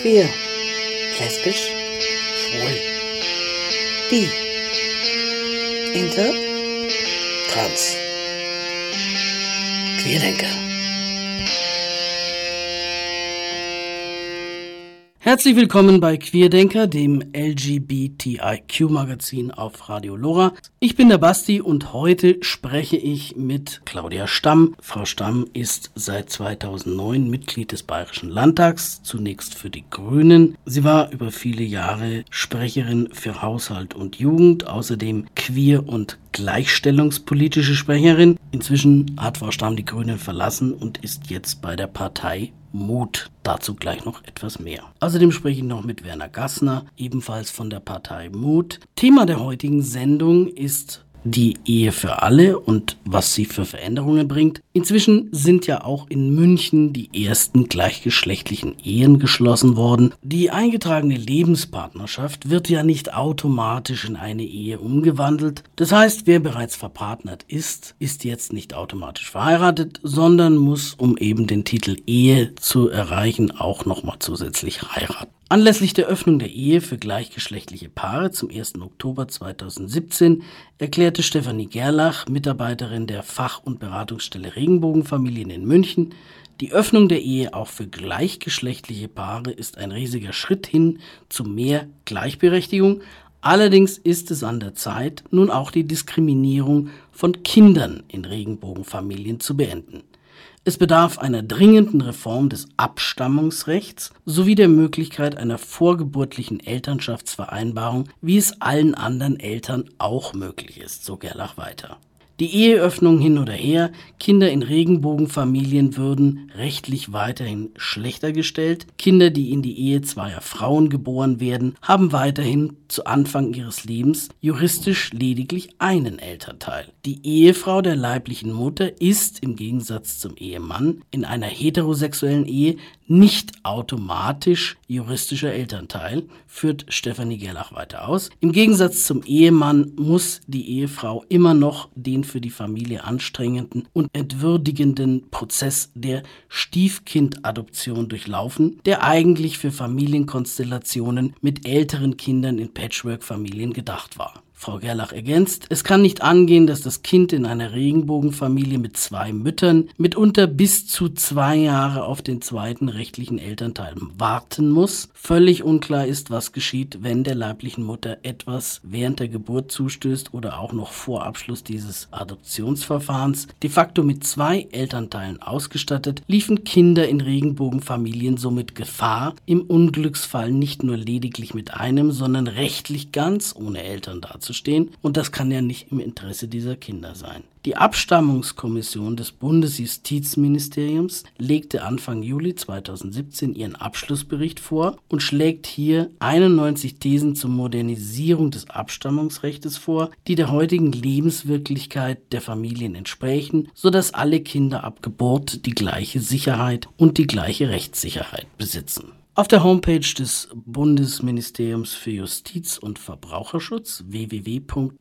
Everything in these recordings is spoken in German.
Queer. Lesbisch. Schwul. Bi. Inter. Trans. Queerdenker. Herzlich willkommen bei Queerdenker, dem LGBTIQ-Magazin auf Radio Lora. Ich bin der Basti und heute spreche ich mit Claudia Stamm. Frau Stamm ist seit 2009 Mitglied des Bayerischen Landtags, zunächst für die Grünen. Sie war über viele Jahre Sprecherin für Haushalt und Jugend, außerdem queer- und gleichstellungspolitische Sprecherin. Inzwischen hat Frau Stamm die Grünen verlassen und ist jetzt bei der Partei Mut. Dazu gleich noch etwas mehr. Außerdem spreche ich noch mit Werner Gassner, ebenfalls von der Partei Mut. Thema der heutigen Sendung ist die Ehe für alle und was sie für Veränderungen bringt. Inzwischen sind ja auch in München die ersten gleichgeschlechtlichen Ehen geschlossen worden. Die eingetragene Lebenspartnerschaft wird ja nicht automatisch in eine Ehe umgewandelt. Das heißt, wer bereits verpartnert ist, ist jetzt nicht automatisch verheiratet, sondern muss, um eben den Titel Ehe zu erreichen, auch nochmal zusätzlich heiraten. Anlässlich der Öffnung der Ehe für gleichgeschlechtliche Paare zum 1. Oktober 2017 erklärte Stefanie Gerlach, Mitarbeiterin der Fach- und Beratungsstelle Regenbogenfamilien in München, die Öffnung der Ehe auch für gleichgeschlechtliche Paare ist ein riesiger Schritt hin zu mehr Gleichberechtigung. Allerdings ist es an der Zeit, nun auch die Diskriminierung von Kindern in Regenbogenfamilien zu beenden. Es bedarf einer dringenden Reform des Abstammungsrechts sowie der Möglichkeit einer vorgeburtlichen Elternschaftsvereinbarung, wie es allen anderen Eltern auch möglich ist, so Gerlach weiter. Die Eheöffnung hin oder her, Kinder in Regenbogenfamilien würden rechtlich weiterhin schlechter gestellt. Kinder, die in die Ehe zweier Frauen geboren werden, haben weiterhin zu Anfang ihres Lebens juristisch lediglich einen Elternteil. Die Ehefrau der leiblichen Mutter ist im Gegensatz zum Ehemann in einer heterosexuellen Ehe nicht automatisch juristischer Elternteil, führt Stefanie Gerlach weiter aus. Im Gegensatz zum Ehemann muss die Ehefrau immer noch den für die Familie anstrengenden und entwürdigenden Prozess der Stiefkindadoption durchlaufen, der eigentlich für Familienkonstellationen mit älteren Kindern in Patchwork-Familien gedacht war. Frau Gerlach ergänzt, es kann nicht angehen, dass das Kind in einer Regenbogenfamilie mit zwei Müttern mitunter bis zu zwei Jahre auf den zweiten rechtlichen Elternteil warten muss. Völlig unklar ist, was geschieht, wenn der leiblichen Mutter etwas während der Geburt zustößt oder auch noch vor Abschluss dieses Adoptionsverfahrens. De facto mit zwei Elternteilen ausgestattet, liefen Kinder in Regenbogenfamilien somit Gefahr, im Unglücksfall nicht nur lediglich mit einem, sondern rechtlich ganz ohne Eltern dazustehen zu stehen und das kann ja nicht im Interesse dieser Kinder sein. Die Abstammungskommission des Bundesjustizministeriums legte Anfang Juli 2017 ihren Abschlussbericht vor und schlägt hier 91 Thesen zur Modernisierung des Abstammungsrechts vor, die der heutigen Lebenswirklichkeit der Familien entsprechen, sodass alle Kinder ab Geburt die gleiche Sicherheit und die gleiche Rechtssicherheit besitzen. Auf der Homepage des Bundesministeriums für Justiz und Verbraucherschutz www.bmjv.de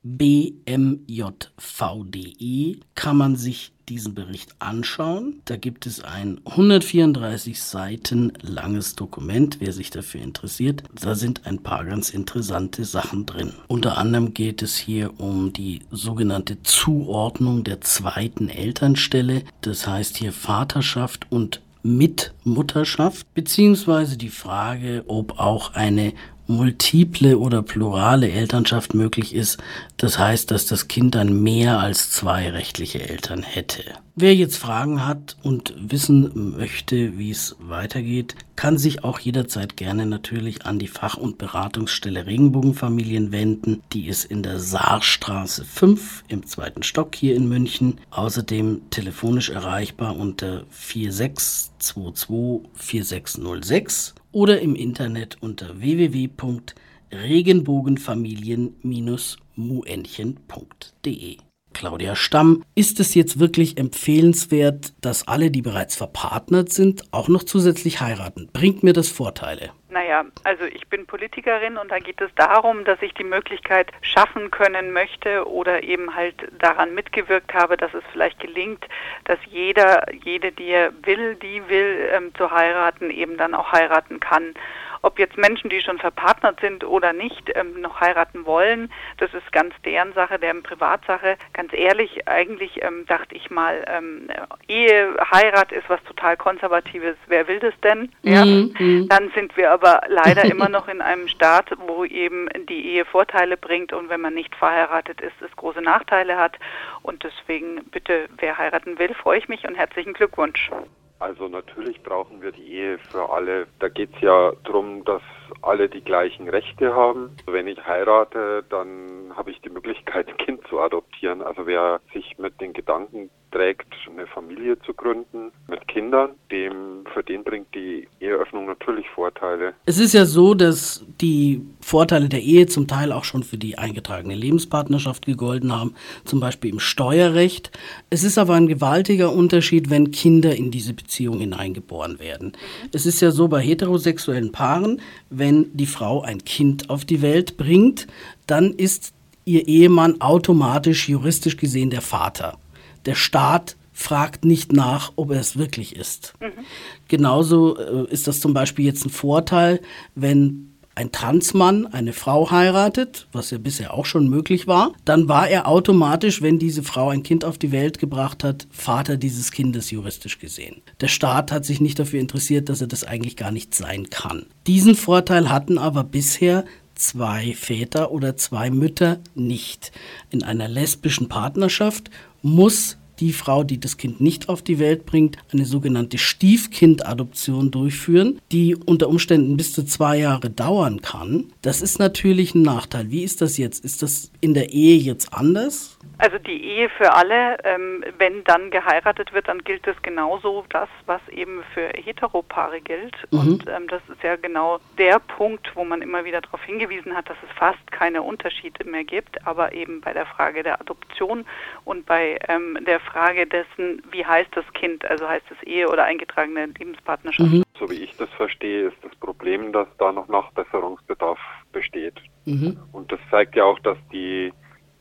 kann man sich diesen Bericht anschauen. Da gibt es ein 134 Seiten langes Dokument, wer sich dafür interessiert. Da sind ein paar ganz interessante Sachen drin. Unter anderem geht es hier um die sogenannte Zuordnung der zweiten Elternstelle. Das heißt hier Vaterschaft und mit Mutterschaft, beziehungsweise die Frage, ob auch eine multiple oder plurale Elternschaft möglich ist. Das heißt, dass das Kind dann mehr als zwei rechtliche Eltern hätte. Wer jetzt Fragen hat und wissen möchte, wie es weitergeht, kann sich auch jederzeit gerne natürlich an die Fach- und Beratungsstelle Regenbogenfamilien wenden. Die ist in der Saarstraße 5 im zweiten Stock hier in München. Außerdem telefonisch erreichbar unter 4622 4606 oder im Internet unter www.regenbogenfamilien-muenchen.de. Claudia Stamm, ist es jetzt wirklich empfehlenswert, dass alle, die bereits verpartnert sind, auch noch zusätzlich heiraten? Bringt mir das Vorteile? Naja, also ich bin Politikerin und da geht es darum, dass ich die Möglichkeit schaffen können möchte oder eben halt daran mitgewirkt habe, dass es vielleicht gelingt, dass jeder, jede, die will, die will, ähm, zu heiraten, eben dann auch heiraten kann. Ob jetzt Menschen, die schon verpartnert sind oder nicht, ähm, noch heiraten wollen, das ist ganz deren Sache, deren Privatsache. Ganz ehrlich, eigentlich ähm, dachte ich mal, ähm, Ehe, Heirat ist was total Konservatives. Wer will das denn? Ja. Mhm. Dann sind wir aber leider immer noch in einem Staat, wo eben die Ehe Vorteile bringt und wenn man nicht verheiratet ist, es große Nachteile hat. Und deswegen bitte, wer heiraten will, freue ich mich und herzlichen Glückwunsch. Also natürlich brauchen wir die Ehe für alle. Da geht es ja darum, dass alle die gleichen Rechte haben. Wenn ich heirate, dann habe ich die Möglichkeit, ein Kind zu adoptieren. Also wer sich mit den Gedanken trägt, eine Familie zu gründen mit Kindern, dem für den bringt die Eheöffnung natürlich Vorteile. Es ist ja so, dass die Vorteile der Ehe zum Teil auch schon für die eingetragene Lebenspartnerschaft gegolten haben, zum Beispiel im Steuerrecht. Es ist aber ein gewaltiger Unterschied, wenn Kinder in diese Beziehung hineingeboren werden. Es ist ja so bei heterosexuellen Paaren, wenn die Frau ein Kind auf die Welt bringt, dann ist ihr Ehemann automatisch juristisch gesehen der Vater der Staat fragt nicht nach, ob er es wirklich ist. Mhm. Genauso äh, ist das zum Beispiel jetzt ein Vorteil, wenn ein Transmann eine Frau heiratet, was ja bisher auch schon möglich war, dann war er automatisch, wenn diese Frau ein Kind auf die Welt gebracht hat, Vater dieses Kindes juristisch gesehen. Der Staat hat sich nicht dafür interessiert, dass er das eigentlich gar nicht sein kann. Diesen Vorteil hatten aber bisher zwei Väter oder zwei Mütter nicht. In einer lesbischen Partnerschaft muss die Frau, die das Kind nicht auf die Welt bringt, eine sogenannte Stiefkindadoption durchführen, die unter Umständen bis zu zwei Jahre dauern kann. Das ist natürlich ein Nachteil. Wie ist das jetzt? Ist das in der Ehe jetzt anders? Also die Ehe für alle, ähm, wenn dann geheiratet wird, dann gilt es genauso das, was eben für Heteropaare gilt. Mhm. Und ähm, das ist ja genau der Punkt, wo man immer wieder darauf hingewiesen hat, dass es fast keine Unterschiede mehr gibt. Aber eben bei der Frage der Adoption und bei ähm, der Frage dessen, wie heißt das Kind, also heißt es Ehe oder eingetragene Lebenspartnerschaft. Mhm. So wie ich das verstehe, ist das Problem, dass da noch Nachbesserungsbedarf besteht. Mhm. Und das zeigt ja auch, dass die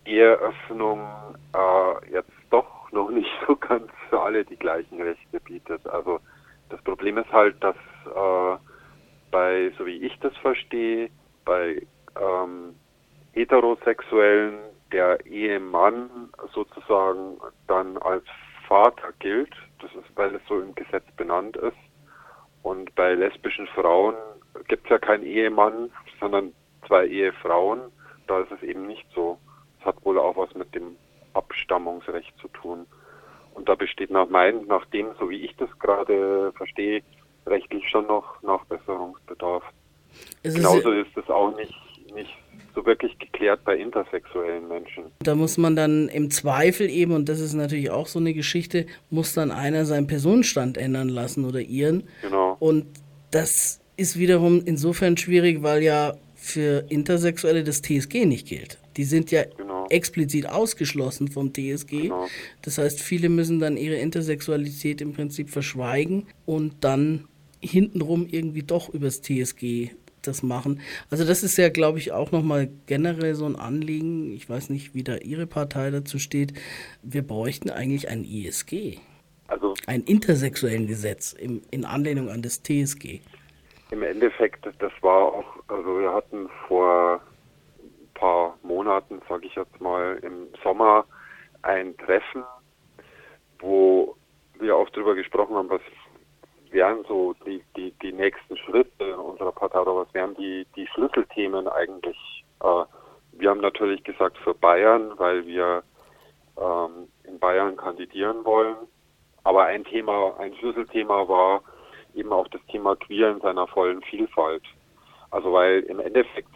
Eheöffnung äh, jetzt doch noch nicht so ganz für alle die gleichen Rechte bietet. Also das Problem ist halt, dass äh, bei, so wie ich das verstehe, bei ähm, Heterosexuellen der Ehemann sozusagen dann als Vater gilt. Das ist, weil es so im Gesetz benannt ist. Und bei lesbischen Frauen gibt es ja keinen Ehemann, sondern zwei Ehefrauen. Da ist es eben nicht so hat wohl auch was mit dem Abstammungsrecht zu tun. Und da besteht nach meinem, nach dem, so wie ich das gerade verstehe, rechtlich schon noch Nachbesserungsbedarf. Es Genauso ist es auch nicht, nicht so wirklich geklärt bei intersexuellen Menschen. Da muss man dann im Zweifel eben, und das ist natürlich auch so eine Geschichte, muss dann einer seinen Personenstand ändern lassen oder ihren. Genau. Und das ist wiederum insofern schwierig, weil ja für Intersexuelle das TSG nicht gilt. Die sind ja genau explizit ausgeschlossen vom TSG. Genau. Das heißt, viele müssen dann ihre Intersexualität im Prinzip verschweigen und dann hintenrum irgendwie doch übers TSG das machen. Also das ist ja, glaube ich, auch nochmal generell so ein Anliegen. Ich weiß nicht, wie da Ihre Partei dazu steht. Wir bräuchten eigentlich ein ISG. Also ein intersexuellen Gesetz im, in Anlehnung an das TSG. Im Endeffekt, das war auch, also wir hatten vor paar Monaten, sage ich jetzt mal, im Sommer ein Treffen, wo wir auch darüber gesprochen haben, was wären so die, die, die nächsten Schritte unserer Partei oder was wären die, die Schlüsselthemen eigentlich. Äh, wir haben natürlich gesagt für Bayern, weil wir ähm, in Bayern kandidieren wollen. Aber ein Thema, ein Schlüsselthema war eben auch das Thema Queer in seiner vollen Vielfalt. Also weil im Endeffekt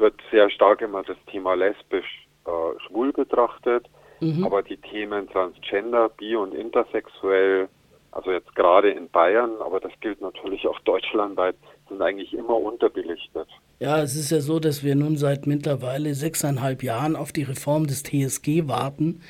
wird sehr stark immer das Thema lesbisch äh, schwul betrachtet, mhm. aber die Themen Transgender, bi- und intersexuell, also jetzt gerade in Bayern, aber das gilt natürlich auch deutschlandweit, sind eigentlich immer unterbelichtet. Ja, es ist ja so, dass wir nun seit mittlerweile sechseinhalb Jahren auf die Reform des TSG warten,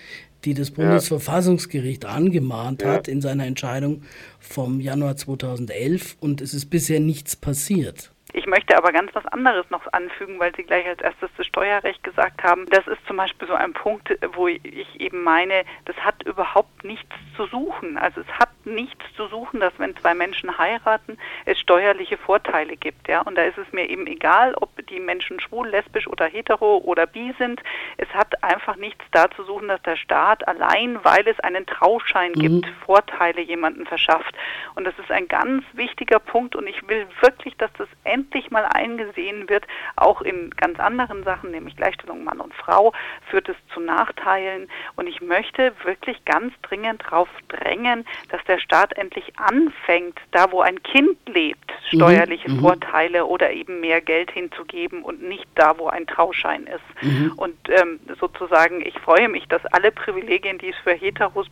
die das Bundesverfassungsgericht angemahnt ja. hat in seiner Entscheidung vom Januar 2011 und es ist bisher nichts passiert. Ich möchte aber ganz was anderes noch anfügen, weil Sie gleich als erstes das Steuerrecht gesagt haben. Das ist zum Beispiel so ein Punkt, wo ich eben meine, das hat überhaupt nichts zu suchen. Also es hat nichts zu suchen, dass wenn zwei Menschen heiraten, es steuerliche Vorteile gibt. Ja? Und da ist es mir eben egal, ob die Menschen schwul, lesbisch oder hetero oder bi sind. Es hat einfach nichts da zu suchen, dass der Staat allein, weil es einen Trauschein mhm. gibt, Vorteile jemanden verschafft. Und das ist ein ganz wichtiger Punkt und ich will wirklich, dass das endlich mal eingesehen wird, auch in ganz anderen Sachen, nämlich Gleichstellung Mann und Frau, führt es zu Nachteilen. Und ich möchte wirklich ganz dringend darauf drängen, dass der Staat endlich anfängt, da wo ein Kind lebt, mhm. steuerliche mhm. Vorteile oder eben mehr Geld hinzugeben und nicht da, wo ein Trauschein ist. Mhm. Und ähm, sozusagen, ich freue mich, dass alle Privilegien, die es für Heteros,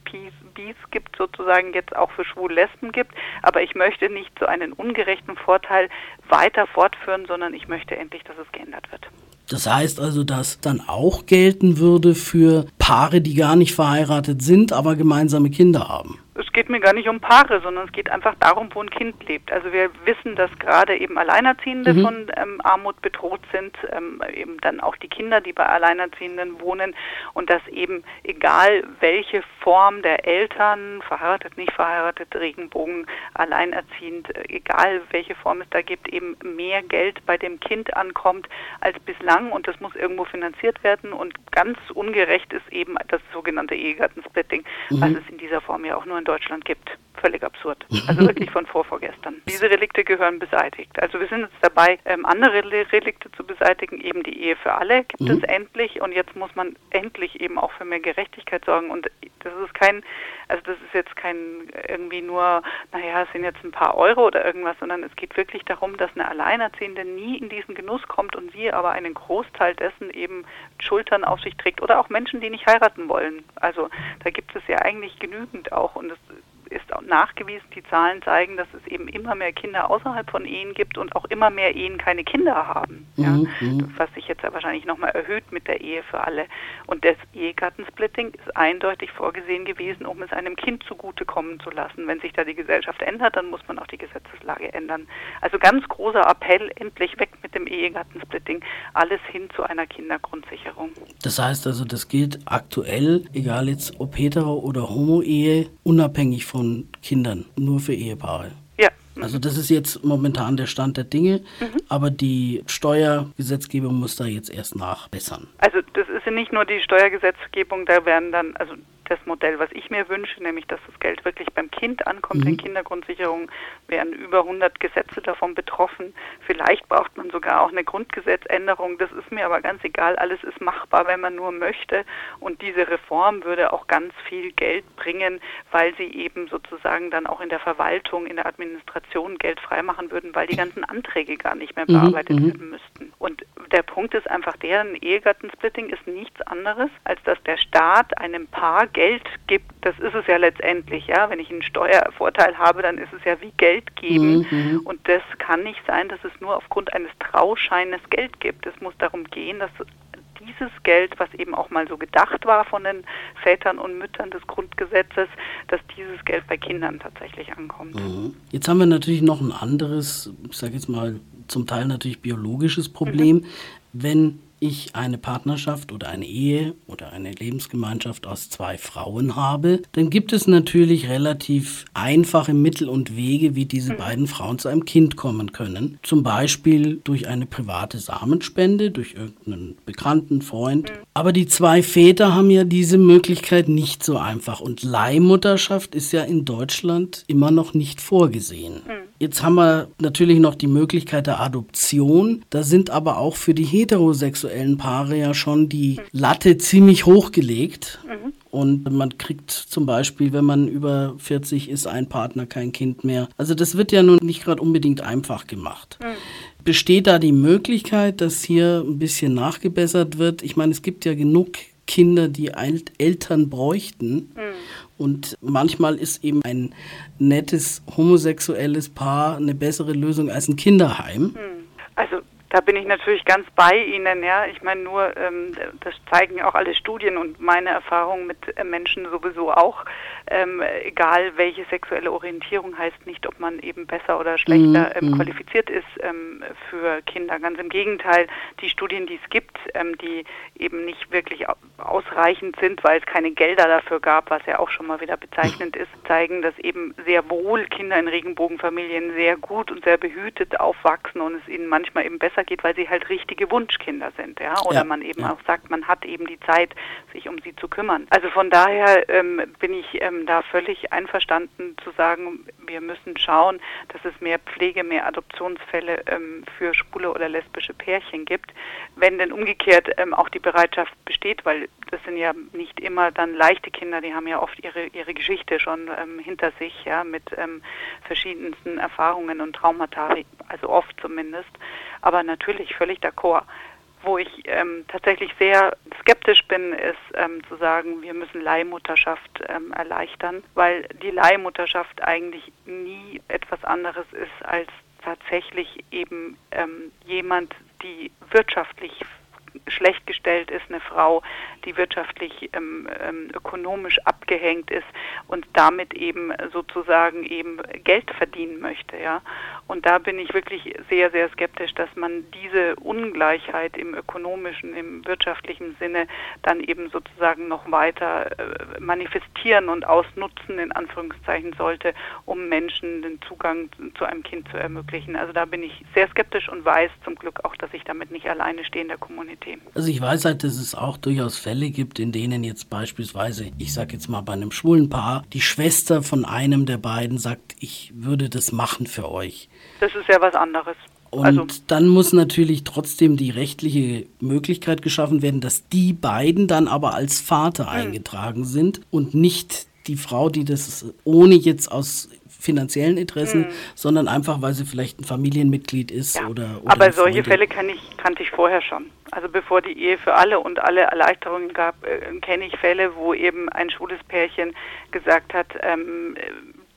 Bis gibt, sozusagen jetzt auch für Schwul Lesben gibt. Aber ich möchte nicht so einen ungerechten Vorteil weiter fortführen, sondern ich möchte endlich, dass es geändert wird. Das heißt also, dass dann auch gelten würde für Paare, die gar nicht verheiratet sind, aber gemeinsame Kinder haben es geht mir gar nicht um Paare, sondern es geht einfach darum, wo ein Kind lebt. Also wir wissen, dass gerade eben Alleinerziehende mhm. von ähm, Armut bedroht sind, ähm, eben dann auch die Kinder, die bei Alleinerziehenden wohnen und dass eben egal welche Form der Eltern, verheiratet, nicht verheiratet, Regenbogen, alleinerziehend, äh, egal welche Form es da gibt, eben mehr Geld bei dem Kind ankommt als bislang und das muss irgendwo finanziert werden und ganz ungerecht ist eben das sogenannte Ehegattensplitting, mhm. was es in dieser Form ja auch nur in Deutschland gibt. Völlig absurd. Also wirklich von vorvorgestern. Diese Relikte gehören beseitigt. Also wir sind jetzt dabei, ähm, andere Relikte zu beseitigen. Eben die Ehe für alle gibt mhm. es endlich. Und jetzt muss man endlich eben auch für mehr Gerechtigkeit sorgen. Und das ist kein, also das ist jetzt kein irgendwie nur, naja, es sind jetzt ein paar Euro oder irgendwas, sondern es geht wirklich darum, dass eine Alleinerziehende nie in diesen Genuss kommt und sie aber einen Großteil dessen eben Schultern auf sich trägt. Oder auch Menschen, die nicht heiraten wollen. Also da gibt es ja eigentlich genügend auch. Und es ist auch nachgewiesen, die Zahlen zeigen, dass es eben immer mehr Kinder außerhalb von Ehen gibt und auch immer mehr Ehen keine Kinder haben. Ja? Mhm. Was sich jetzt ja wahrscheinlich nochmal erhöht mit der Ehe für alle. Und das Ehegattensplitting ist eindeutig vorgesehen gewesen, um es einem Kind zugutekommen zu lassen. Wenn sich da die Gesellschaft ändert, dann muss man auch die Gesetzeslage ändern. Also ganz großer Appell, endlich weg mit dem Ehegattensplitting, alles hin zu einer Kindergrundsicherung. Das heißt also, das gilt aktuell, egal jetzt ob hetero oder homo-Ehe, unabhängig von von Kindern, nur für Ehepaare. Ja. Also das ist jetzt momentan der Stand der Dinge, mhm. aber die Steuergesetzgebung muss da jetzt erst nachbessern. Also das ist ja nicht nur die Steuergesetzgebung, da werden dann, also das Modell, was ich mir wünsche, nämlich dass das Geld wirklich beim Kind ankommt. Mhm. In Kindergrundsicherung wären über 100 Gesetze davon betroffen. Vielleicht braucht man sogar auch eine Grundgesetzänderung. Das ist mir aber ganz egal. Alles ist machbar, wenn man nur möchte. Und diese Reform würde auch ganz viel Geld bringen, weil sie eben sozusagen dann auch in der Verwaltung, in der Administration Geld freimachen würden, weil die ganzen Anträge gar nicht mehr mhm, bearbeitet mhm. werden müssten. Und der Punkt ist einfach der, ein Ehegattensplitting ist nichts anderes, als dass der Staat einem Paar Geld gibt, das ist es ja letztendlich, ja. Wenn ich einen Steuervorteil habe, dann ist es ja wie Geld geben. Mhm. Und das kann nicht sein, dass es nur aufgrund eines Trauscheines Geld gibt. Es muss darum gehen, dass dieses Geld, was eben auch mal so gedacht war von den Vätern und Müttern des Grundgesetzes, dass dieses Geld bei Kindern tatsächlich ankommt. Mhm. Jetzt haben wir natürlich noch ein anderes, ich sage jetzt mal zum Teil natürlich biologisches Problem. Mhm. Wenn ich eine Partnerschaft oder eine Ehe oder eine Lebensgemeinschaft aus zwei Frauen habe, dann gibt es natürlich relativ einfache Mittel und Wege, wie diese mhm. beiden Frauen zu einem Kind kommen können. Zum Beispiel durch eine private Samenspende, durch irgendeinen bekannten Freund. Mhm. Aber die zwei Väter haben ja diese Möglichkeit nicht so einfach. Und Leihmutterschaft ist ja in Deutschland immer noch nicht vorgesehen. Mhm. Jetzt haben wir natürlich noch die Möglichkeit der Adoption. Da sind aber auch für die heterosexuellen Paare ja schon die Latte ziemlich hochgelegt. Mhm. Und man kriegt zum Beispiel, wenn man über 40 ist, ein Partner kein Kind mehr. Also das wird ja nun nicht gerade unbedingt einfach gemacht. Mhm. Besteht da die Möglichkeit, dass hier ein bisschen nachgebessert wird? Ich meine, es gibt ja genug Kinder, die Eltern bräuchten. Mhm. Und manchmal ist eben ein nettes homosexuelles Paar eine bessere Lösung als ein Kinderheim. Also Da bin ich natürlich ganz bei Ihnen, ja. Ich meine nur, ähm, das zeigen auch alle Studien und meine Erfahrungen mit äh, Menschen sowieso auch. Ähm, egal welche sexuelle Orientierung heißt nicht, ob man eben besser oder schlechter mhm. ähm, qualifiziert ist ähm, für Kinder. Ganz im Gegenteil, die Studien, die es gibt, ähm, die eben nicht wirklich ausreichend sind, weil es keine Gelder dafür gab, was ja auch schon mal wieder bezeichnend ist, zeigen, dass eben sehr wohl Kinder in Regenbogenfamilien sehr gut und sehr behütet aufwachsen und es ihnen manchmal eben besser geht, weil sie halt richtige Wunschkinder sind, ja, oder ja, man eben ja. auch sagt, man hat eben die Zeit, sich um sie zu kümmern. Also von daher ähm, bin ich ähm, da völlig einverstanden zu sagen, wir müssen schauen, dass es mehr Pflege, mehr Adoptionsfälle ähm, für schwule oder lesbische Pärchen gibt. Wenn denn umgekehrt ähm, auch die Bereitschaft besteht, weil das sind ja nicht immer dann leichte Kinder, die haben ja oft ihre, ihre Geschichte schon ähm, hinter sich, ja, mit ähm, verschiedensten Erfahrungen und Traumata, also oft zumindest. Aber natürlich völlig d'accord. Wo ich ähm, tatsächlich sehr skeptisch bin, ist ähm, zu sagen, wir müssen Leihmutterschaft ähm, erleichtern, weil die Leihmutterschaft eigentlich nie etwas anderes ist als tatsächlich eben ähm, jemand, die wirtschaftlich schlecht gestellt ist, eine Frau, die wirtschaftlich ähm, ähm, ökonomisch abgehängt ist und damit eben sozusagen eben Geld verdienen möchte, ja. Und da bin ich wirklich sehr, sehr skeptisch, dass man diese Ungleichheit im ökonomischen, im wirtschaftlichen Sinne dann eben sozusagen noch weiter äh, manifestieren und ausnutzen, in Anführungszeichen sollte, um Menschen den Zugang zu einem Kind zu ermöglichen. Also da bin ich sehr skeptisch und weiß zum Glück auch, dass ich damit nicht alleine stehe in der Community. Also ich weiß halt, dass es auch durchaus Fälle gibt, in denen jetzt beispielsweise, ich sage jetzt mal bei einem schwulen Paar, die Schwester von einem der beiden sagt, ich würde das machen für euch. Das ist ja was anderes. Und also, dann muss natürlich trotzdem die rechtliche Möglichkeit geschaffen werden, dass die beiden dann aber als Vater mh. Hm. eingetragen sind und nicht die Frau, die das ohne jetzt aus finanziellen Interessen, mhm. sondern einfach, weil sie vielleicht ein Familienmitglied ist ja. oder, oder Aber solche Fälle kann ich, kannte ich vorher schon. Also bevor die Ehe für alle und alle Erleichterungen gab, äh, kenne ich Fälle, wo eben ein schwules Pärchen gesagt hat, ähm,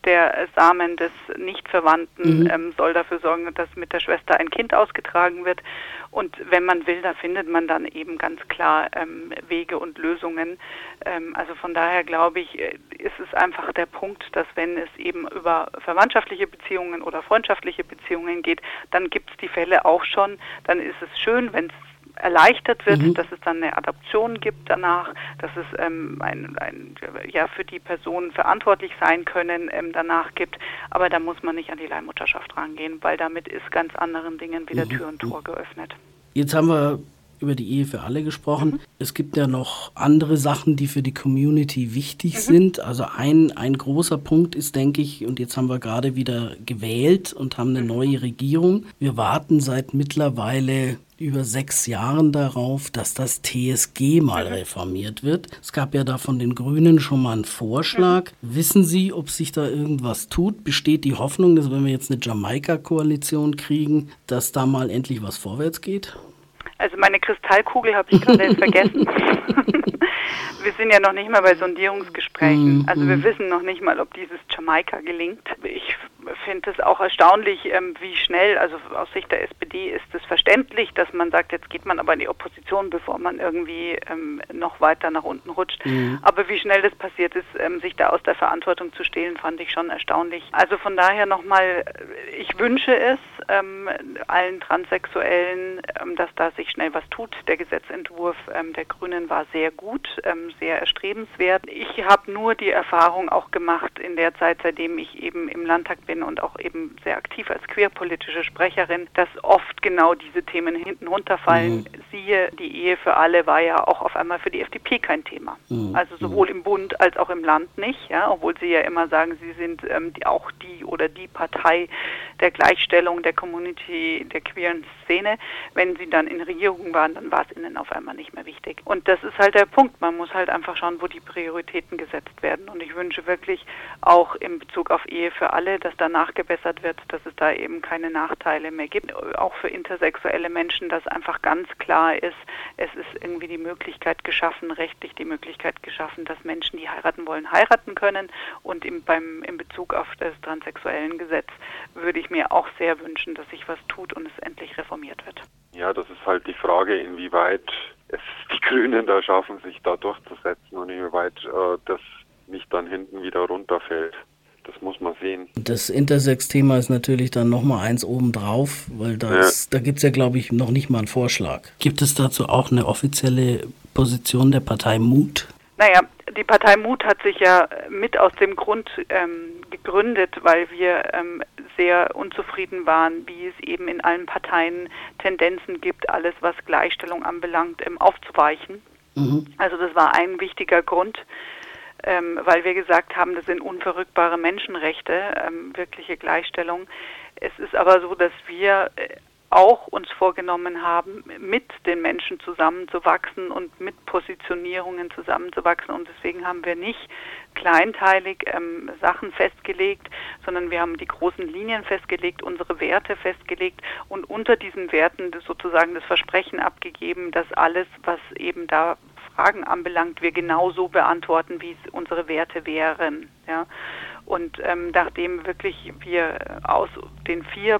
der Samen des Nichtverwandten mhm. ähm, soll dafür sorgen, dass mit der Schwester ein Kind ausgetragen wird. Und wenn man will, da findet man dann eben ganz klar ähm, Wege und Lösungen. Ähm, also von daher glaube ich, äh, ist es einfach der Punkt, dass wenn es eben über verwandtschaftliche Beziehungen oder freundschaftliche Beziehungen geht, dann gibt es die Fälle auch schon. Dann ist es schön, wenn es erleichtert wird, mhm. dass es dann eine Adoption gibt danach, dass es ähm, ein, ein, ja für die Personen verantwortlich sein können ähm, danach gibt. Aber da muss man nicht an die Leihmutterschaft rangehen, weil damit ist ganz anderen Dingen wieder mhm. Tür und Tor geöffnet. Jetzt haben wir über die Ehe für alle gesprochen. Mhm. Es gibt ja noch andere Sachen, die für die Community wichtig mhm. sind. Also ein, ein großer Punkt ist, denke ich, und jetzt haben wir gerade wieder gewählt und haben eine mhm. neue Regierung. Wir warten seit mittlerweile über sechs Jahren darauf, dass das TSG mal mhm. reformiert wird. Es gab ja da von den Grünen schon mal einen Vorschlag. Mhm. Wissen Sie, ob sich da irgendwas tut? Besteht die Hoffnung, dass wenn wir jetzt eine Jamaika-Koalition kriegen, dass da mal endlich was vorwärts geht? Also meine Kristallkugel habe ich gerade vergessen. wir sind ja noch nicht mal bei Sondierungsgesprächen. Mhm. Also wir wissen noch nicht mal, ob dieses Jamaika gelingt. Ich finde es auch erstaunlich, ähm, wie schnell, also aus Sicht der SPD ist es verständlich, dass man sagt, jetzt geht man aber in die Opposition, bevor man irgendwie ähm, noch weiter nach unten rutscht. Mhm. Aber wie schnell das passiert ist, ähm, sich da aus der Verantwortung zu stehlen, fand ich schon erstaunlich. Also von daher nochmal, ich wünsche es allen Transsexuellen, dass da sich schnell was tut. Der Gesetzentwurf der Grünen war sehr gut, sehr erstrebenswert. Ich habe nur die Erfahrung auch gemacht in der Zeit, seitdem ich eben im Landtag bin, bin und auch eben sehr aktiv als queerpolitische Sprecherin, dass oft genau diese Themen hinten runterfallen. Mhm. Siehe, die Ehe für alle war ja auch auf einmal für die FDP kein Thema. Mhm. Also sowohl im Bund als auch im Land nicht, ja, obwohl sie ja immer sagen, sie sind ähm, die, auch die oder die Partei der Gleichstellung der Community, der queeren Szene. Wenn sie dann in Regierung waren, dann war es ihnen auf einmal nicht mehr wichtig. Und das ist halt der Punkt. Man muss halt einfach schauen, wo die Prioritäten gesetzt werden. Und ich wünsche wirklich auch in Bezug auf Ehe für alle, dass danach gebessert wird, dass es da eben keine Nachteile mehr gibt. Auch für intersexuelle Menschen, dass einfach ganz klar ist, es ist irgendwie die Möglichkeit geschaffen, rechtlich die Möglichkeit geschaffen, dass Menschen, die heiraten wollen, heiraten können. Und im, beim, in Bezug auf das transsexuellen Gesetz würde ich mir auch sehr wünschen, dass sich was tut und es endlich reformiert wird. Ja, das ist halt die Frage, inwieweit es die Grünen da schaffen, sich da durchzusetzen und inwieweit äh, das nicht dann hinten wieder runterfällt. Das muss man sehen. Das Intersex-Thema ist natürlich dann nochmal eins obendrauf, weil das, ja. da gibt es ja, glaube ich, noch nicht mal einen Vorschlag. Gibt es dazu auch eine offizielle Position der Partei Mut? Naja, die Partei Mut hat sich ja mit aus dem Grund ähm, gegründet, weil wir ähm, sehr unzufrieden waren, wie es eben in allen Parteien Tendenzen gibt, alles was Gleichstellung anbelangt, ähm, aufzuweichen. Mhm. Also das war ein wichtiger Grund, ähm, weil wir gesagt haben, das sind unverrückbare Menschenrechte, ähm, wirkliche Gleichstellung. Es ist aber so, dass wir äh, auch uns vorgenommen haben, mit den Menschen zusammenzuwachsen und mit Positionierungen zusammenzuwachsen. Und deswegen haben wir nicht kleinteilig ähm, Sachen festgelegt, sondern wir haben die großen Linien festgelegt, unsere Werte festgelegt und unter diesen Werten sozusagen das Versprechen abgegeben, dass alles, was eben da Fragen anbelangt, wir genauso beantworten, wie es unsere Werte wären. Ja. Und ähm, nachdem wirklich wir aus den vier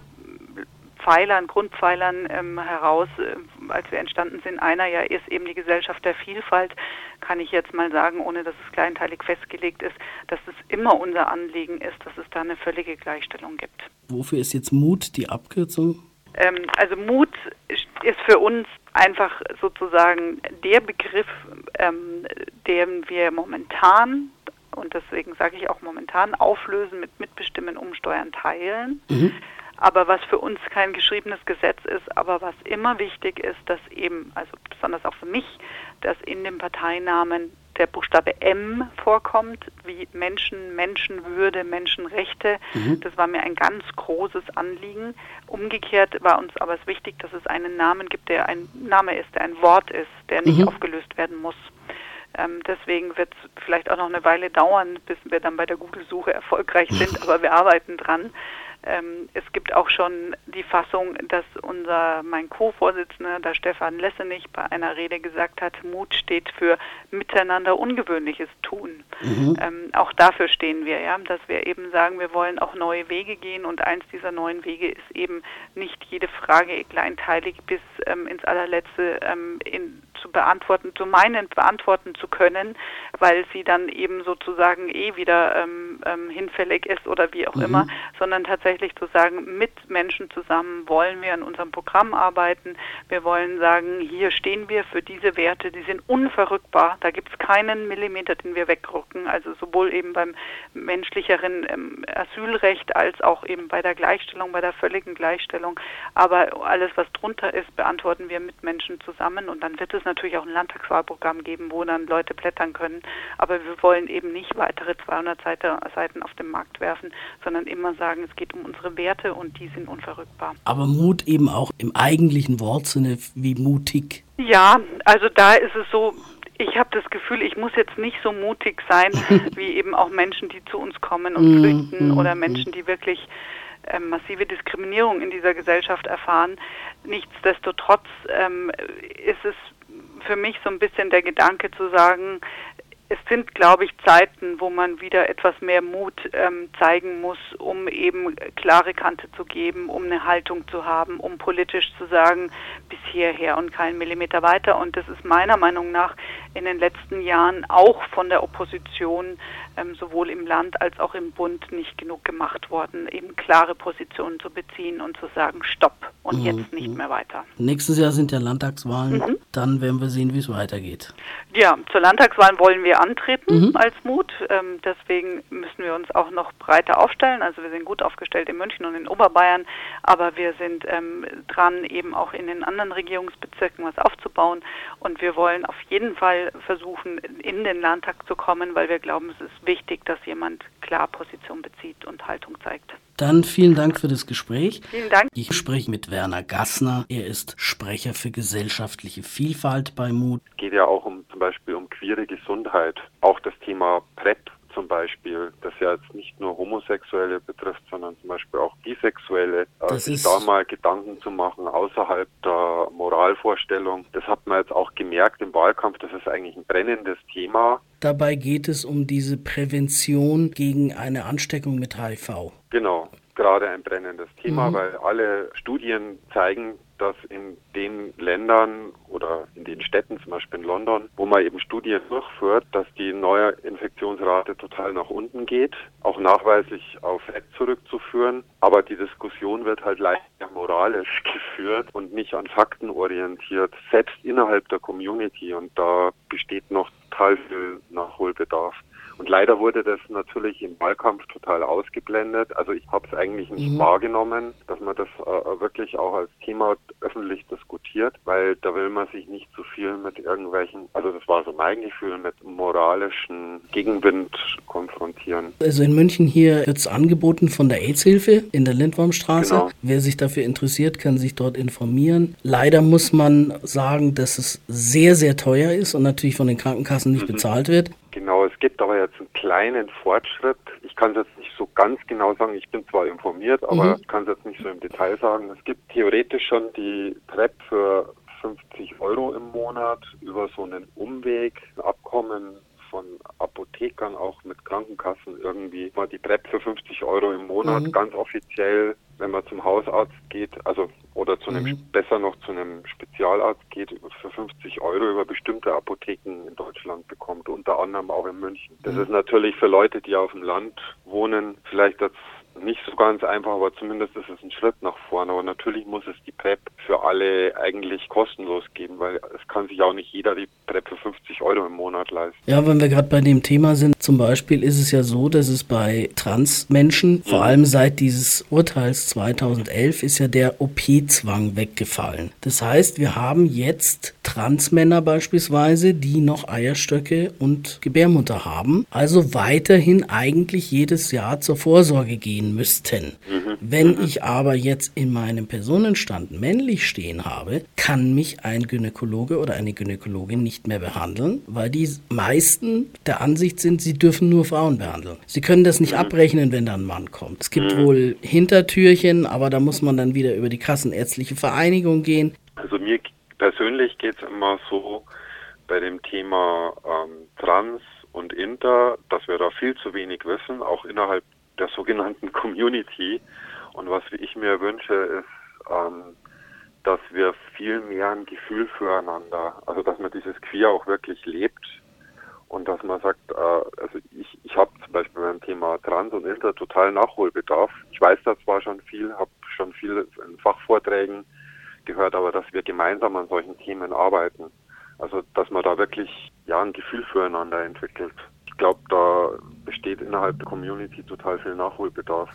Pfeilern, Grundpfeilern ähm, heraus, äh, als wir entstanden sind. Einer ja ist eben die Gesellschaft der Vielfalt, kann ich jetzt mal sagen, ohne dass es kleinteilig festgelegt ist, dass es immer unser Anliegen ist, dass es da eine völlige Gleichstellung gibt. Wofür ist jetzt Mut die Abkürzung? Ähm, also Mut ist für uns einfach sozusagen der Begriff, ähm, den wir momentan und deswegen sage ich auch momentan auflösen mit Mitbestimmen, Umsteuern, Teilen. Mhm aber was für uns kein geschriebenes Gesetz ist, aber was immer wichtig ist, dass eben, also besonders auch für mich, dass in dem Parteinamen der Buchstabe M vorkommt, wie Menschen, Menschenwürde, Menschenrechte. Mhm. Das war mir ein ganz großes Anliegen. Umgekehrt war uns aber es wichtig, dass es einen Namen gibt, der ein Name ist, der ein Wort ist, der nicht mhm. aufgelöst werden muss. Ähm, deswegen wird es vielleicht auch noch eine Weile dauern, bis wir dann bei der Google-Suche erfolgreich sind, aber wir arbeiten dran. Ähm, es gibt auch schon die Fassung, dass unser, mein Co-Vorsitzender, der Stefan Lessenich, bei einer Rede gesagt hat, Mut steht für miteinander Ungewöhnliches tun. Mhm. Ähm, auch dafür stehen wir, ja, dass wir eben sagen, wir wollen auch neue Wege gehen und eins dieser neuen Wege ist eben nicht jede Frage kleinteilig bis ähm, ins allerletzte ähm, in, zu beantworten, zu meinen beantworten zu können, weil sie dann eben sozusagen eh wieder ähm, ähm, hinfällig ist oder wie auch mhm. immer, sondern tatsächlich zu sagen, mit Menschen zusammen wollen wir an unserem Programm arbeiten. Wir wollen sagen, hier stehen wir für diese Werte, die sind unverrückbar. Da gibt es keinen Millimeter, den wir wegrücken. Also sowohl eben beim menschlicheren ähm, Asylrecht als auch eben bei der Gleichstellung, bei der völligen Gleichstellung. Aber alles, was drunter ist, beantworten wir mit Menschen zusammen und dann wird es natürlich auch ein Landtagswahlprogramm geben, wo dann Leute blättern können. Aber wir wollen eben nicht weitere 200 Seiten auf den Markt werfen, sondern immer sagen, es geht um unsere Werte und die sind unverrückbar. Aber Mut eben auch im eigentlichen Wortsinne wie mutig. Ja, also da ist es so, ich habe das Gefühl, ich muss jetzt nicht so mutig sein, wie eben auch Menschen, die zu uns kommen und mhm, flüchten mhm, oder mhm. Menschen, die wirklich äh, massive Diskriminierung in dieser Gesellschaft erfahren. Nichtsdestotrotz ähm, ist es für mich so ein bisschen der Gedanke zu sagen, es sind, glaube ich, Zeiten, wo man wieder etwas mehr Mut ähm, zeigen muss, um eben klare Kante zu geben, um eine Haltung zu haben, um politisch zu sagen, bis hierher und keinen Millimeter weiter. Und das ist meiner Meinung nach in den letzten Jahren auch von der Opposition ähm, sowohl im Land als auch im Bund nicht genug gemacht worden, eben klare Positionen zu beziehen und zu sagen, stopp und mhm. jetzt nicht mehr weiter. Nächstes Jahr sind ja Landtagswahlen, mhm. dann werden wir sehen, wie es weitergeht. Ja, zur Landtagswahl wollen wir antreten mhm. als Mut. Ähm, deswegen müssen wir uns auch noch breiter aufstellen. Also wir sind gut aufgestellt in München und in Oberbayern, aber wir sind ähm, dran, eben auch in den anderen Regierungsbezirken was aufzubauen. Und wir wollen auf jeden Fall versuchen, in den Landtag zu kommen, weil wir glauben, es ist wichtig, dass jemand klar Position bezieht und Haltung zeigt. Dann vielen Dank für das Gespräch. Vielen Dank. Ich spreche mit Werner Gassner. Er ist Sprecher für gesellschaftliche Vielfalt bei Mut. Es geht ja auch um zum Beispiel um queere Gesundheit. Auch das Thema PrEP zum Beispiel, das ja jetzt nicht nur Homosexuelle betrifft, sondern zum Beispiel auch Bisexuelle, äh, sich da mal Gedanken zu machen außerhalb der Moralvorstellung. Das hat man jetzt auch gemerkt im Wahlkampf, das ist eigentlich ein brennendes Thema. Dabei geht es um diese Prävention gegen eine Ansteckung mit HIV. Genau, gerade ein brennendes Thema, mhm. weil alle Studien zeigen, dass in den Ländern oder in den Städten, zum Beispiel in London, wo man eben Studien durchführt, dass die neue Infektionsrate total nach unten geht, auch nachweislich auf Fett zurückzuführen. Aber die Diskussion wird halt leider moralisch geführt und nicht an Fakten orientiert, selbst innerhalb der Community. Und da besteht noch total viel Nachholbedarf. Und leider wurde das natürlich im Wahlkampf total ausgeblendet. Also ich habe es eigentlich nicht mhm. wahrgenommen, dass man das äh, wirklich auch als Thema öffentlich diskutiert, weil da will man sich nicht zu viel mit irgendwelchen, also das war so mein Gefühl, mit moralischen Gegenwind konfrontieren. Also in München hier wird es angeboten von der AIDS-Hilfe in der Lindwurmstraße. Genau. Wer sich dafür interessiert, kann sich dort informieren. Leider muss man sagen, dass es sehr, sehr teuer ist und natürlich von den Krankenkassen nicht mhm. bezahlt wird. Genau, es gibt aber jetzt einen kleinen Fortschritt. Ich kann es jetzt nicht so ganz genau sagen. Ich bin zwar informiert, aber mhm. ich kann es jetzt nicht so im Detail sagen. Es gibt theoretisch schon die PrEP für 50 Euro im Monat über so einen Umweg, ein Abkommen von Apothekern, auch mit Krankenkassen irgendwie mal die PrEP für 50 Euro im Monat mhm. ganz offiziell, wenn man zum Hausarzt geht, also oder zu einem mhm. besser noch zu einem Spezialarzt geht, für 50 Euro über bestimmte Apotheken in Deutschland bekommt, unter anderem auch in München. Das mhm. ist natürlich für Leute, die auf dem Land wohnen, vielleicht das nicht so ganz einfach, aber zumindest ist es ein Schritt nach vorne. Aber natürlich muss es die PrEP für alle eigentlich kostenlos geben, weil es kann sich auch nicht jeder die PrEP für 50 Euro im Monat leisten. Ja, wenn wir gerade bei dem Thema sind, zum Beispiel ist es ja so, dass es bei Transmenschen, mhm. vor allem seit dieses Urteils 2011, ist ja der OP-Zwang weggefallen. Das heißt, wir haben jetzt Transmänner beispielsweise, die noch Eierstöcke und Gebärmutter haben, also weiterhin eigentlich jedes Jahr zur Vorsorge gehen müssten. Mhm. Wenn mhm. ich aber jetzt in meinem Personenstand männlich stehen habe, kann mich ein Gynäkologe oder eine Gynäkologin nicht mehr behandeln, weil die meisten der Ansicht sind, sie dürfen nur Frauen behandeln. Sie können das nicht mhm. abrechnen, wenn da ein Mann kommt. Es gibt mhm. wohl Hintertürchen, aber da muss man dann wieder über die Kassenärztliche Vereinigung gehen. Also mir persönlich geht es immer so bei dem Thema ähm, Trans und Inter, dass wir da viel zu wenig wissen, auch innerhalb der sogenannten Community. Und was ich mir wünsche, ist, ähm, dass wir viel mehr ein Gefühl füreinander, also dass man dieses Queer auch wirklich lebt und dass man sagt, äh, also ich, ich habe zum Beispiel beim Thema Trans und Inter total Nachholbedarf. Ich weiß da zwar schon viel, habe schon viel in Fachvorträgen gehört, aber dass wir gemeinsam an solchen Themen arbeiten. Also dass man da wirklich ja ein Gefühl füreinander entwickelt. Ich glaube, da besteht innerhalb der Community total viel Nachholbedarf.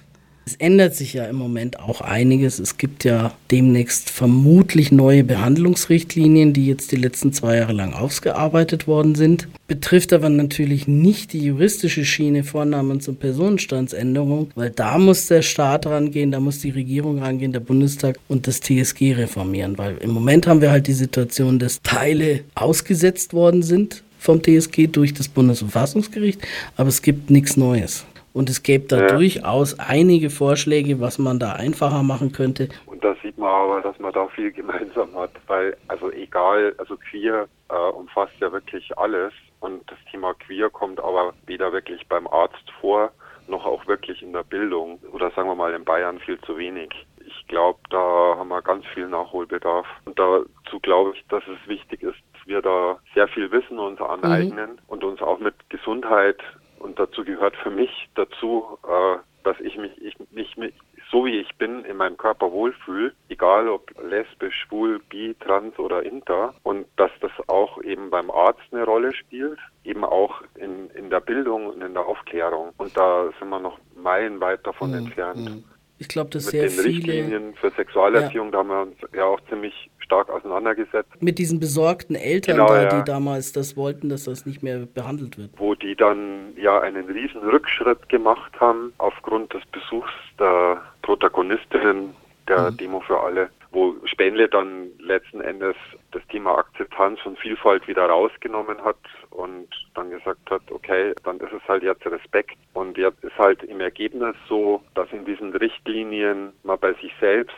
Es ändert sich ja im Moment auch einiges. Es gibt ja demnächst vermutlich neue Behandlungsrichtlinien, die jetzt die letzten zwei Jahre lang ausgearbeitet worden sind. Betrifft aber natürlich nicht die juristische Schiene Vornamen- und Personenstandsänderung, weil da muss der Staat rangehen, da muss die Regierung rangehen, der Bundestag und das TSG reformieren, weil im Moment haben wir halt die Situation, dass Teile ausgesetzt worden sind vom TSG durch das Bundesverfassungsgericht, aber es gibt nichts Neues. Und es gäbe da ja. durchaus einige Vorschläge, was man da einfacher machen könnte. Und da sieht man aber, dass man da viel gemeinsam hat, weil, also egal, also queer äh, umfasst ja wirklich alles. Und das Thema queer kommt aber weder wirklich beim Arzt vor, noch auch wirklich in der Bildung oder sagen wir mal in Bayern viel zu wenig. Ich glaube, da haben wir ganz viel Nachholbedarf. Und dazu glaube ich, dass es wichtig ist, wir da sehr viel Wissen uns aneignen mhm. und uns auch mit Gesundheit und dazu gehört für mich dazu, äh, dass ich mich, ich, mich, mich so wie ich bin in meinem Körper wohlfühle, egal ob lesbisch, schwul, bi, trans oder inter und dass das auch eben beim Arzt eine Rolle spielt, eben auch in, in der Bildung und in der Aufklärung und da sind wir noch meilenweit davon mhm. entfernt. Mhm. Ich glaube, dass Mit sehr den viele Richtlinien für Sexualerziehung, ja. da haben wir uns ja auch ziemlich stark auseinandergesetzt. Mit diesen besorgten Eltern genau, da, ja. die damals das wollten, dass das nicht mehr behandelt wird. Wo die dann ja einen riesen Rückschritt gemacht haben aufgrund des Besuchs der Protagonistinnen der mhm. Demo für alle. wo Spenle dann letzten Endes das Thema Akzeptanz und Vielfalt wieder rausgenommen hat und dann gesagt hat, okay, dann ist es halt jetzt Respekt. Und jetzt ist halt im Ergebnis so, dass in diesen Richtlinien man bei sich selbst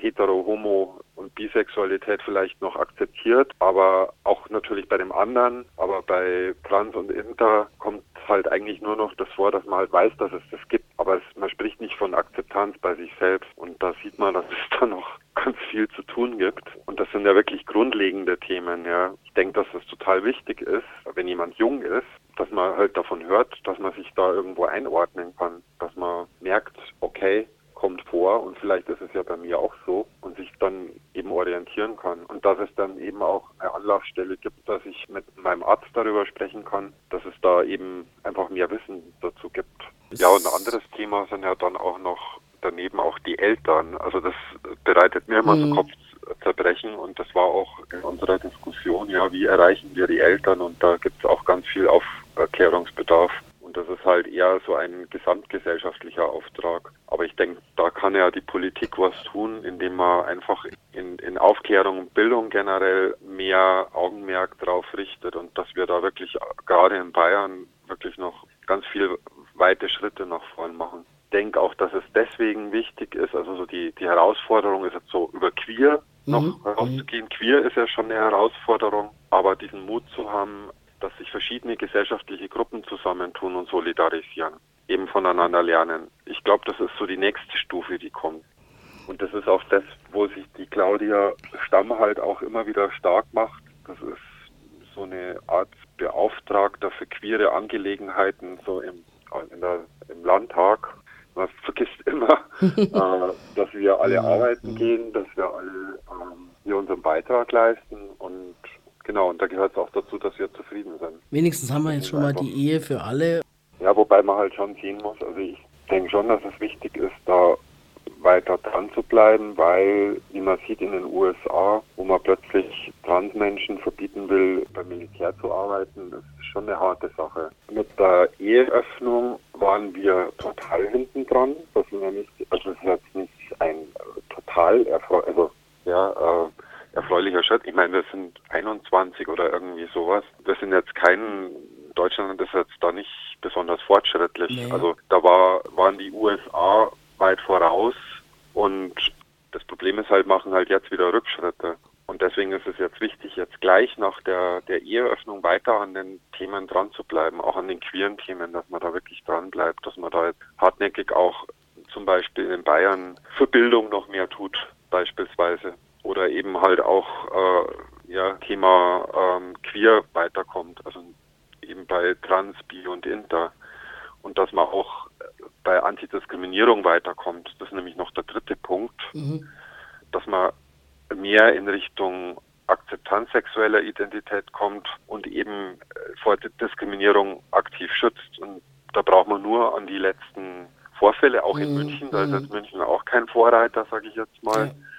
hetero, homo und Bisexualität vielleicht noch akzeptiert, aber auch natürlich bei dem anderen, aber bei Trans und Inter kommt halt eigentlich nur noch das vor, dass man halt weiß, dass es das gibt, aber es, man spricht nicht von Akzeptanz bei sich selbst und da sieht man, dass es da noch ganz viel zu tun gibt und das sind ja wirklich grundlegende Themen, ja. Ich denke, dass es total wichtig ist, wenn jemand jung ist, dass man halt davon hört, dass man sich da irgendwo einordnen kann, dass man merkt, okay, kommt vor und vielleicht ist es ja bei mir auch so und sich dann eben orientieren kann. Und dass es dann eben auch eine Anlaufstelle gibt, dass ich mit meinem Arzt darüber sprechen kann, dass es da eben einfach mehr Wissen dazu gibt. Ja, und ein anderes Thema sind ja dann auch noch daneben auch die Eltern. Also das bereitet mir immer mhm. so Kopfzerbrechen und das war auch in unserer Diskussion, ja, wie erreichen wir die Eltern und da gibt es auch ganz viel Aufklärungsbedarf. Und das ist halt eher so ein gesamtgesellschaftlicher Auftrag. Aber ich denke, da kann ja die Politik was tun, indem man einfach in, in Aufklärung und Bildung generell mehr Augenmerk drauf richtet und dass wir da wirklich gerade in Bayern wirklich noch ganz viel weite Schritte nach vorn machen. Ich denke auch, dass es deswegen wichtig ist, also so die, die Herausforderung ist jetzt so über queer noch mhm. rauszugehen. Queer ist ja schon eine Herausforderung, aber diesen Mut zu haben, dass sich verschiedene gesellschaftliche Gruppen zusammentun und solidarisieren, eben voneinander lernen. Ich glaube, das ist so die nächste Stufe, die kommt. Und das ist auch das, wo sich die Claudia Stamm halt auch immer wieder stark macht. Das ist so eine Art Beauftragter für queere Angelegenheiten, so im, der, im Landtag. Man vergisst immer, äh, dass wir alle arbeiten gehen, dass wir alle ähm, hier unseren Beitrag leisten und Genau, und da gehört es auch dazu, dass wir zufrieden sind. Wenigstens haben wir jetzt schon mal die Ehe für alle. Ja, wobei man halt schon sehen muss, also ich denke schon, dass es wichtig ist, da weiter dran zu bleiben, weil, wie man sieht in den USA, wo man plötzlich Transmenschen verbieten will, beim Militär zu arbeiten, das ist schon eine harte Sache. Mit der Eheöffnung waren wir total hinten dran. Das ist nämlich, also es ist jetzt nicht ein total also ja, äh, erfreulicher Schritt. Ich meine, wir sind 21 oder irgendwie sowas. Wir sind jetzt kein Deutschland ist jetzt da nicht besonders fortschrittlich. Nee. Also da war, waren die USA weit voraus und das Problem ist halt, machen halt jetzt wieder Rückschritte. Und deswegen ist es jetzt wichtig, jetzt gleich nach der, der Eheöffnung weiter an den Themen dran zu bleiben, auch an den queeren Themen, dass man da wirklich dran bleibt, dass man da jetzt hartnäckig auch zum Beispiel in Bayern für Bildung noch mehr tut, beispielsweise halt auch äh, ja, Thema ähm, Queer weiterkommt, also eben bei Trans, Bi und Inter. Und dass man auch bei Antidiskriminierung weiterkommt. Das ist nämlich noch der dritte Punkt, mhm. dass man mehr in Richtung Akzeptanz sexueller Identität kommt und eben äh, vor Diskriminierung aktiv schützt. Und da braucht man nur an die letzten Vorfälle, auch in mhm. München, da ist mhm. jetzt München auch kein Vorreiter, sage ich jetzt mal. Dass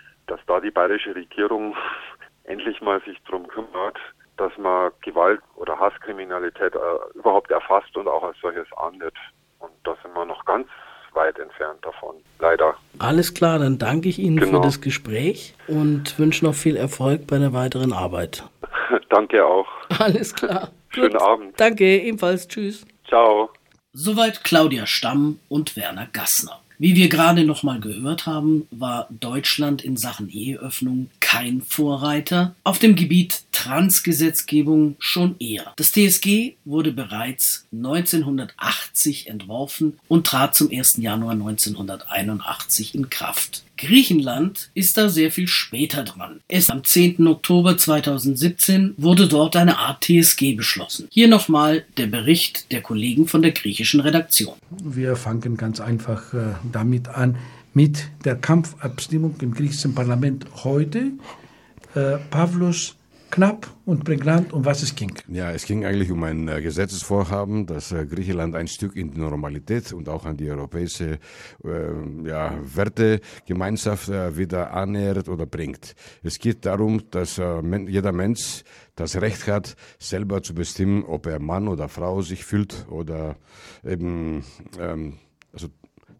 da die bayerische Regierung endlich mal sich darum kümmert, dass man Gewalt oder Hasskriminalität äh, überhaupt erfasst und auch als solches ahndet. Und da sind wir noch ganz weit entfernt davon, leider. Alles klar, dann danke ich Ihnen genau. für das Gespräch und wünsche noch viel Erfolg bei der weiteren Arbeit. danke auch. Alles klar. Schönen Gut. Abend. Danke, ebenfalls. Tschüss. Ciao. Soweit Claudia Stamm und Werner Gassner. Wie wir gerade noch mal gehört haben, war Deutschland in Sachen Eheöffnung kein Vorreiter, auf dem Gebiet Transgesetzgebung schon eher. Das TSG wurde bereits 1980 entworfen und trat zum 1. Januar 1981 in Kraft. Griechenland ist da sehr viel später dran. Erst am 10. Oktober 2017 wurde dort eine Art TSG beschlossen. Hier nochmal der Bericht der Kollegen von der griechischen Redaktion. Wir fangen ganz einfach äh, damit an, mit der Kampfabstimmung im griechischen Parlament heute. Äh, Pavlos knapp und prägnant, um was es ging. Ja, es ging eigentlich um ein äh, Gesetzesvorhaben, das äh, Griechenland ein Stück in die Normalität und auch an die europäische äh, ja, Wertegemeinschaft äh, wieder annähert oder bringt. Es geht darum, dass äh, jeder Mensch das Recht hat, selber zu bestimmen, ob er Mann oder Frau sich fühlt oder eben ähm, also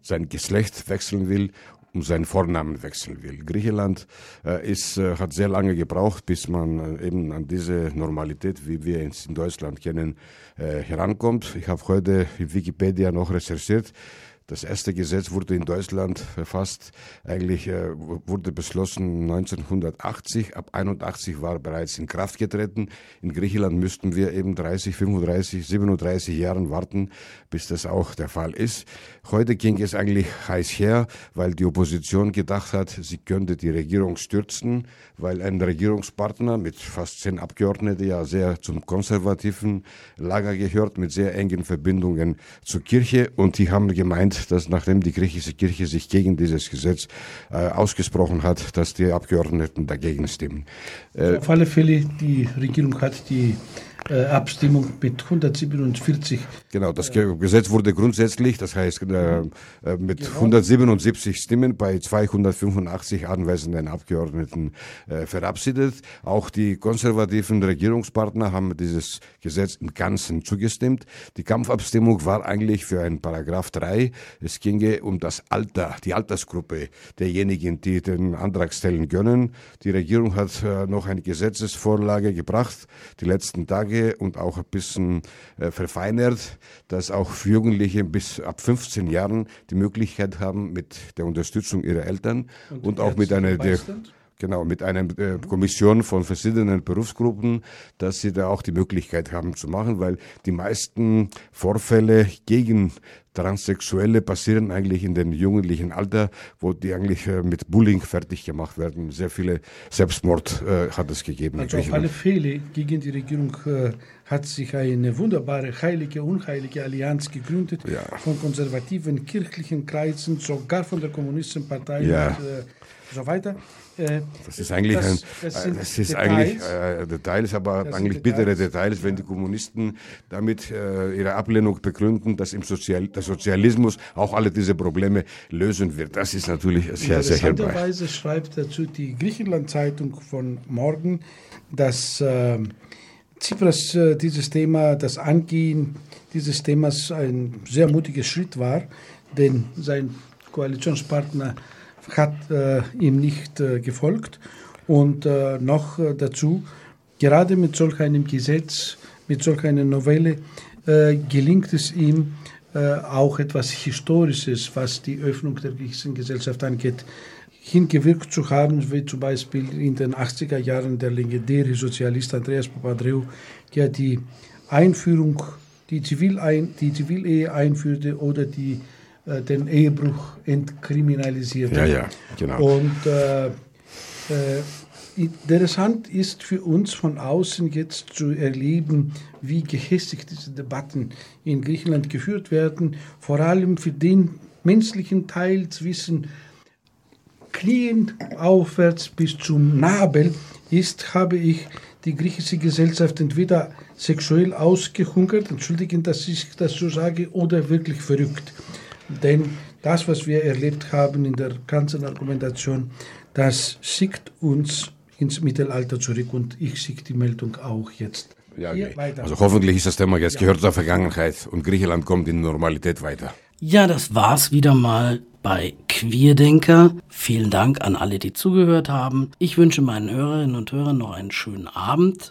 sein Geschlecht wechseln will um seinen Vornamen wechseln will. Griechenland äh, ist, äh, hat sehr lange gebraucht, bis man äh, eben an diese Normalität, wie wir es in Deutschland kennen, äh, herankommt. Ich habe heute in Wikipedia noch recherchiert. Das erste Gesetz wurde in Deutschland verfasst, eigentlich äh, wurde beschlossen 1980, ab 81 war bereits in Kraft getreten. In Griechenland müssten wir eben 30, 35, 37 Jahren warten, bis das auch der Fall ist. Heute ging es eigentlich heiß her, weil die Opposition gedacht hat, sie könnte die Regierung stürzen, weil ein Regierungspartner mit fast zehn Abgeordneten ja sehr zum konservativen Lager gehört, mit sehr engen Verbindungen zur Kirche und die haben gemeint, dass nachdem die griechische Kirche sich gegen dieses Gesetz äh, ausgesprochen hat, dass die Abgeordneten dagegen stimmen. Äh, Auf alle Fälle, die Regierung hat die Abstimmung mit 147. Genau, das Gesetz wurde grundsätzlich, das heißt äh, äh mit genau. 177 Stimmen bei 285 anwesenden Abgeordneten äh, verabschiedet. Auch die konservativen Regierungspartner haben dieses Gesetz im Ganzen zugestimmt. Die Kampfabstimmung war eigentlich für einen Paragraph 3. Es ginge um das Alter, die Altersgruppe derjenigen, die den Antrag stellen können. Die Regierung hat äh, noch eine Gesetzesvorlage gebracht, die letzten Tage Tage und auch ein bisschen äh, verfeinert, dass auch Jugendliche bis ab 15 Jahren die Möglichkeit haben, mit der Unterstützung ihrer Eltern und, und auch mit einer der, Genau, mit einer äh, Kommission von verschiedenen Berufsgruppen, dass sie da auch die Möglichkeit haben zu machen, weil die meisten Vorfälle gegen Transsexuelle passieren eigentlich in dem jugendlichen Alter, wo die eigentlich äh, mit Bullying fertig gemacht werden. Sehr viele Selbstmord äh, hat es gegeben. Also auf alle Fälle gegen die Regierung äh, hat sich eine wunderbare heilige, unheilige Allianz gegründet ja. von konservativen kirchlichen Kreisen, sogar von der Kommunistenpartei ja. und äh, so weiter. Äh, das ist eigentlich das, ein, das, das ist Details, eigentlich äh, Details, aber eigentlich bittere Details, wenn die Kommunisten damit äh, ihre Ablehnung begründen, dass im Sozial, der Sozialismus auch alle diese Probleme lösen wird. Das ist natürlich sehr, sehr hilfreich. Interessanterweise schreibt dazu die Griechenland-Zeitung von morgen, dass äh, Tsipras äh, dieses Thema, das Angehen dieses Themas ein sehr mutiger Schritt war, denn sein Koalitionspartner hat äh, ihm nicht äh, gefolgt. Und äh, noch äh, dazu, gerade mit solch einem Gesetz, mit solch einer Novelle, äh, gelingt es ihm äh, auch etwas Historisches, was die Öffnung der griechischen Gesellschaft angeht, hingewirkt zu haben, wie zum Beispiel in den 80er Jahren der legendäre Sozialist Andreas Papadreou, der die Einführung, die, Zivilein, die Zivilehe einführte oder die äh, den Ehebruch entkriminalisiert. Ja, ja, genau. Und äh, äh, interessant ist für uns von außen jetzt zu erleben, wie gehässig diese Debatten in Griechenland geführt werden, vor allem für den menschlichen Teil zwischen Knien aufwärts bis zum Nabel ist, habe ich die griechische Gesellschaft entweder sexuell ausgehungert, entschuldigen, dass ich das so sage, oder wirklich verrückt. Denn das, was wir erlebt haben in der ganzen Argumentation, das schickt uns ins Mittelalter zurück und ich schicke die Meldung auch jetzt. Ja, okay. Also hoffentlich ist das Thema jetzt ja. gehört zur Vergangenheit und Griechenland kommt in Normalität weiter. Ja, das war's wieder mal bei Queerdenker. Vielen Dank an alle, die zugehört haben. Ich wünsche meinen Hörerinnen und Hörern noch einen schönen Abend